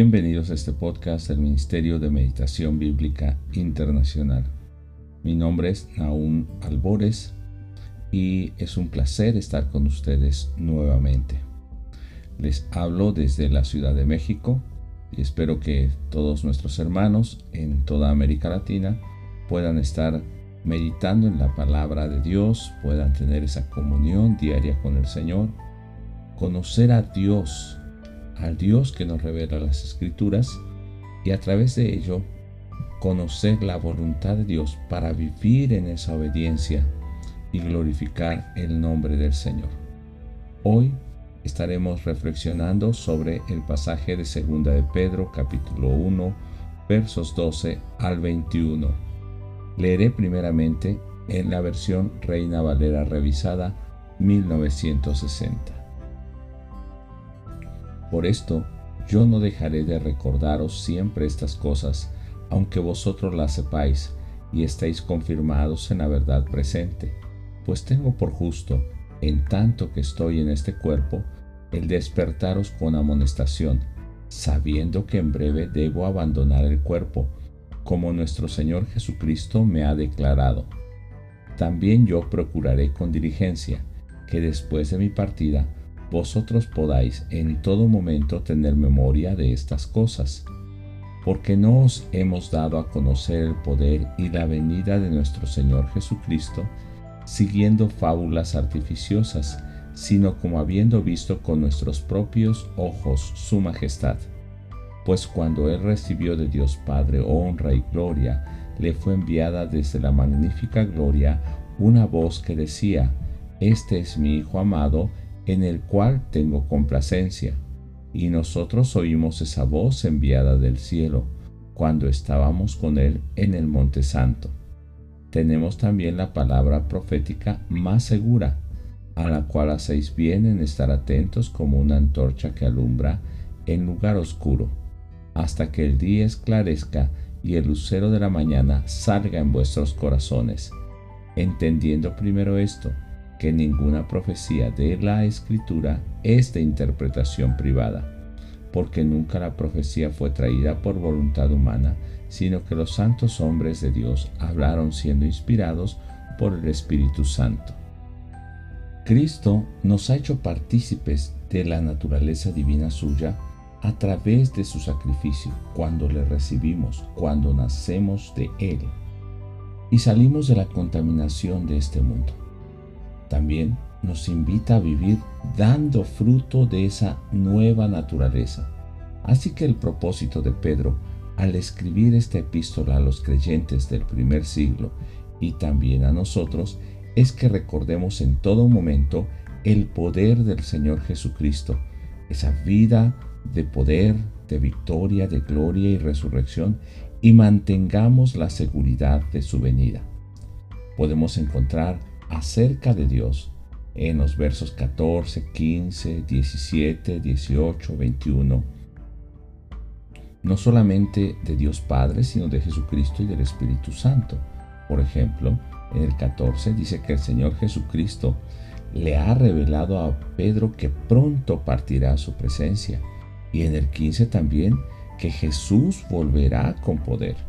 Bienvenidos a este podcast del Ministerio de Meditación Bíblica Internacional. Mi nombre es Naún Albores y es un placer estar con ustedes nuevamente. Les hablo desde la Ciudad de México y espero que todos nuestros hermanos en toda América Latina puedan estar meditando en la palabra de Dios, puedan tener esa comunión diaria con el Señor, conocer a Dios al Dios que nos revela las escrituras y a través de ello conocer la voluntad de Dios para vivir en esa obediencia y glorificar el nombre del Señor. Hoy estaremos reflexionando sobre el pasaje de Segunda de Pedro capítulo 1 versos 12 al 21. Leeré primeramente en la versión Reina Valera revisada 1960. Por esto, yo no dejaré de recordaros siempre estas cosas, aunque vosotros las sepáis y estéis confirmados en la verdad presente, pues tengo por justo, en tanto que estoy en este cuerpo, el despertaros con amonestación, sabiendo que en breve debo abandonar el cuerpo, como nuestro Señor Jesucristo me ha declarado. También yo procuraré con diligencia que después de mi partida vosotros podáis en todo momento tener memoria de estas cosas, porque no os hemos dado a conocer el poder y la venida de nuestro Señor Jesucristo, siguiendo fábulas artificiosas, sino como habiendo visto con nuestros propios ojos su majestad. Pues cuando Él recibió de Dios Padre honra y gloria, le fue enviada desde la magnífica gloria una voz que decía, Este es mi Hijo amado, en el cual tengo complacencia. Y nosotros oímos esa voz enviada del cielo cuando estábamos con Él en el Monte Santo. Tenemos también la palabra profética más segura, a la cual hacéis bien en estar atentos como una antorcha que alumbra en lugar oscuro, hasta que el día esclarezca y el lucero de la mañana salga en vuestros corazones, entendiendo primero esto, que ninguna profecía de la escritura es de interpretación privada, porque nunca la profecía fue traída por voluntad humana, sino que los santos hombres de Dios hablaron siendo inspirados por el Espíritu Santo. Cristo nos ha hecho partícipes de la naturaleza divina suya a través de su sacrificio, cuando le recibimos, cuando nacemos de Él y salimos de la contaminación de este mundo también nos invita a vivir dando fruto de esa nueva naturaleza. Así que el propósito de Pedro al escribir esta epístola a los creyentes del primer siglo y también a nosotros es que recordemos en todo momento el poder del Señor Jesucristo, esa vida de poder, de victoria, de gloria y resurrección, y mantengamos la seguridad de su venida. Podemos encontrar acerca de Dios en los versos 14, 15, 17, 18, 21. No solamente de Dios Padre, sino de Jesucristo y del Espíritu Santo. Por ejemplo, en el 14 dice que el Señor Jesucristo le ha revelado a Pedro que pronto partirá a su presencia. Y en el 15 también que Jesús volverá con poder.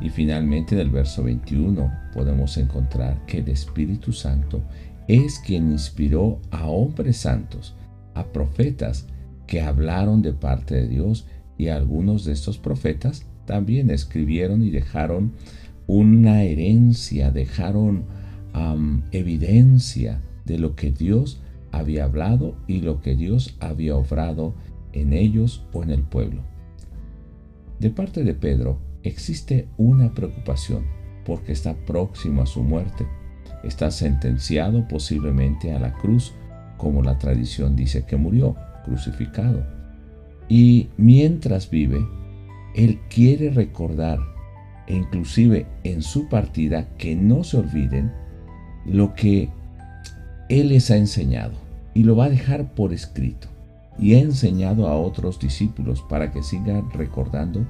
Y finalmente en el verso 21 podemos encontrar que el Espíritu Santo es quien inspiró a hombres santos, a profetas que hablaron de parte de Dios y algunos de estos profetas también escribieron y dejaron una herencia, dejaron evidencia de lo que Dios había hablado y lo que Dios había obrado en ellos o en el pueblo. De parte de Pedro, existe una preocupación porque está próximo a su muerte. Está sentenciado posiblemente a la cruz, como la tradición dice que murió, crucificado. Y mientras vive, él quiere recordar, e inclusive en su partida, que no se olviden lo que él les ha enseñado y lo va a dejar por escrito. Y ha enseñado a otros discípulos para que sigan recordando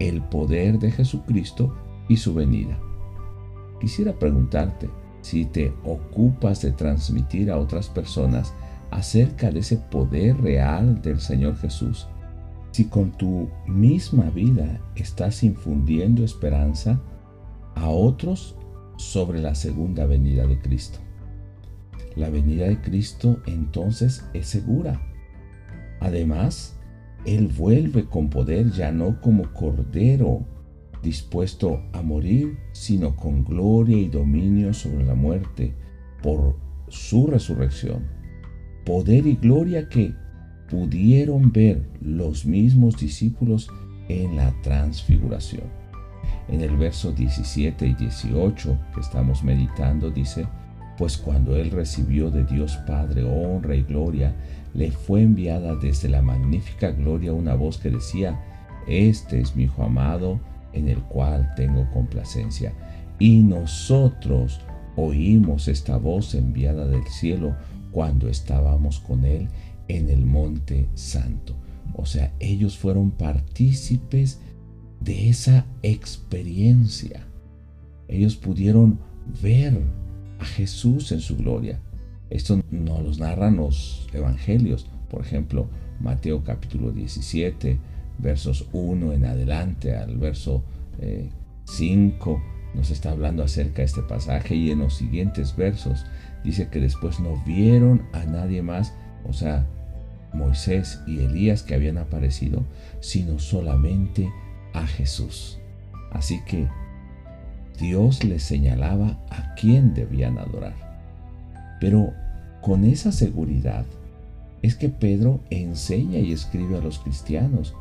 el poder de Jesucristo y su venida. Quisiera preguntarte si te ocupas de transmitir a otras personas acerca de ese poder real del Señor Jesús si con tu misma vida estás infundiendo esperanza a otros sobre la segunda venida de Cristo. La venida de Cristo entonces es segura. Además, Él vuelve con poder ya no como cordero dispuesto a morir, sino con gloria y dominio sobre la muerte por su resurrección. Poder y gloria que pudieron ver los mismos discípulos en la transfiguración. En el verso 17 y 18 que estamos meditando dice, pues cuando él recibió de Dios Padre honra y gloria, le fue enviada desde la magnífica gloria una voz que decía, Este es mi Hijo amado, en el cual tengo complacencia. Y nosotros oímos esta voz enviada del cielo cuando estábamos con él en el monte santo. O sea, ellos fueron partícipes de esa experiencia. Ellos pudieron ver a Jesús en su gloria. Esto nos lo narran los evangelios. Por ejemplo, Mateo capítulo 17, versos 1 en adelante al verso 5 eh, nos está hablando acerca de este pasaje y en los siguientes versos dice que después no vieron a nadie más, o sea, Moisés y Elías que habían aparecido, sino solamente a Jesús. Así que Dios les señalaba a quién debían adorar. Pero con esa seguridad es que Pedro enseña y escribe a los cristianos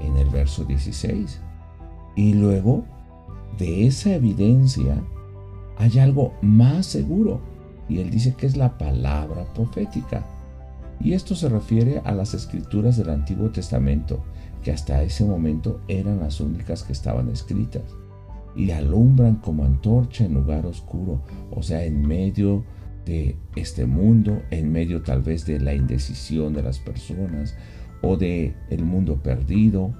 en el verso 16. Y luego de esa evidencia hay algo más seguro. Y él dice que es la palabra profética. Y esto se refiere a las escrituras del Antiguo Testamento, que hasta ese momento eran las únicas que estaban escritas. Y alumbran como antorcha en lugar oscuro, o sea, en medio de este mundo, en medio tal vez de la indecisión de las personas o de el mundo perdido,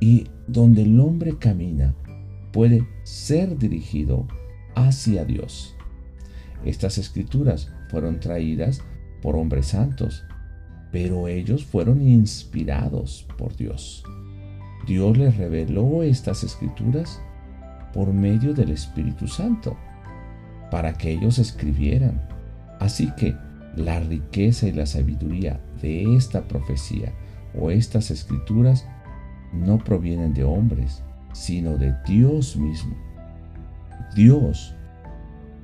y donde el hombre camina puede ser dirigido hacia Dios. Estas escrituras fueron traídas por hombres santos, pero ellos fueron inspirados por Dios. Dios les reveló estas escrituras por medio del Espíritu Santo, para que ellos escribieran. Así que la riqueza y la sabiduría de esta profecía o estas escrituras no provienen de hombres, sino de Dios mismo. Dios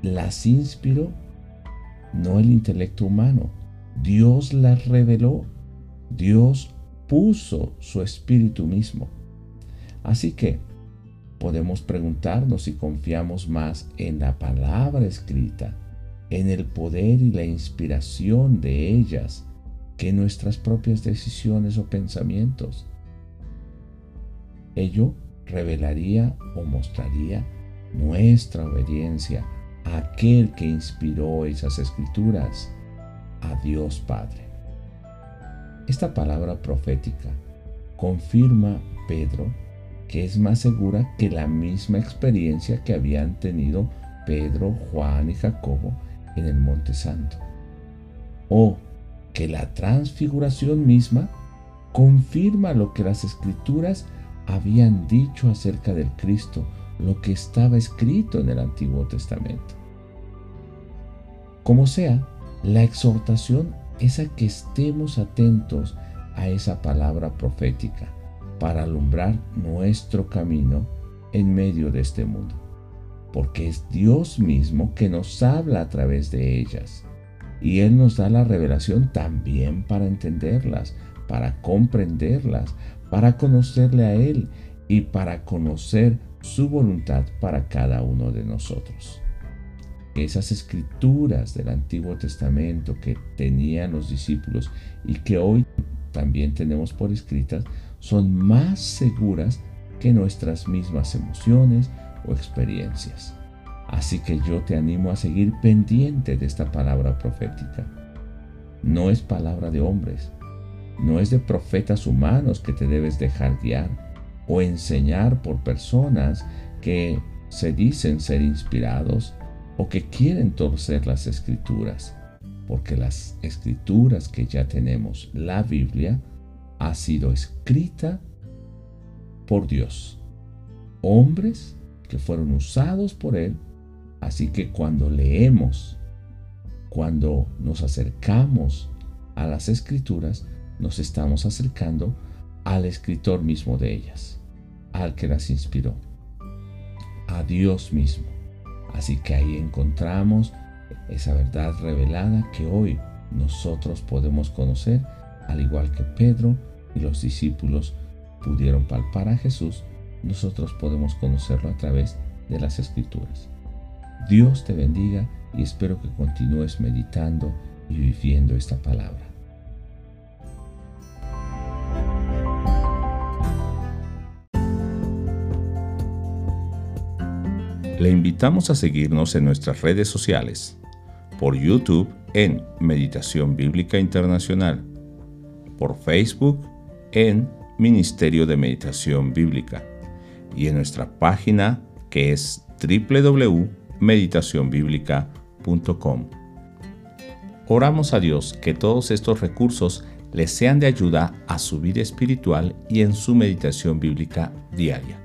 las inspiró, no el intelecto humano. Dios las reveló. Dios puso su espíritu mismo. Así que podemos preguntarnos si confiamos más en la palabra escrita, en el poder y la inspiración de ellas, que en nuestras propias decisiones o pensamientos. Ello revelaría o mostraría nuestra obediencia a aquel que inspiró esas escrituras, a Dios Padre. Esta palabra profética confirma Pedro que es más segura que la misma experiencia que habían tenido Pedro, Juan y Jacobo en el Monte Santo. O que la transfiguración misma confirma lo que las escrituras habían dicho acerca del Cristo lo que estaba escrito en el Antiguo Testamento. Como sea, la exhortación es a que estemos atentos a esa palabra profética para alumbrar nuestro camino en medio de este mundo, porque es Dios mismo que nos habla a través de ellas y Él nos da la revelación también para entenderlas, para comprenderlas, para conocerle a Él y para conocer su voluntad para cada uno de nosotros. Esas escrituras del Antiguo Testamento que tenían los discípulos y que hoy también tenemos por escritas son más seguras que nuestras mismas emociones o experiencias. Así que yo te animo a seguir pendiente de esta palabra profética. No es palabra de hombres, no es de profetas humanos que te debes dejar guiar o enseñar por personas que se dicen ser inspirados o que quieren torcer las escrituras, porque las escrituras que ya tenemos, la Biblia, ha sido escrita por Dios. Hombres que fueron usados por Él. Así que cuando leemos, cuando nos acercamos a las escrituras, nos estamos acercando al escritor mismo de ellas, al que las inspiró, a Dios mismo. Así que ahí encontramos esa verdad revelada que hoy nosotros podemos conocer, al igual que Pedro y los discípulos pudieron palpar a Jesús, nosotros podemos conocerlo a través de las escrituras. Dios te bendiga y espero que continúes meditando y viviendo esta palabra. Le invitamos a seguirnos en nuestras redes sociales, por YouTube en Meditación Bíblica Internacional, por Facebook en Ministerio de Meditación Bíblica y en nuestra página que es www.meditacionbiblica.com. Oramos a Dios que todos estos recursos les sean de ayuda a su vida espiritual y en su meditación bíblica diaria.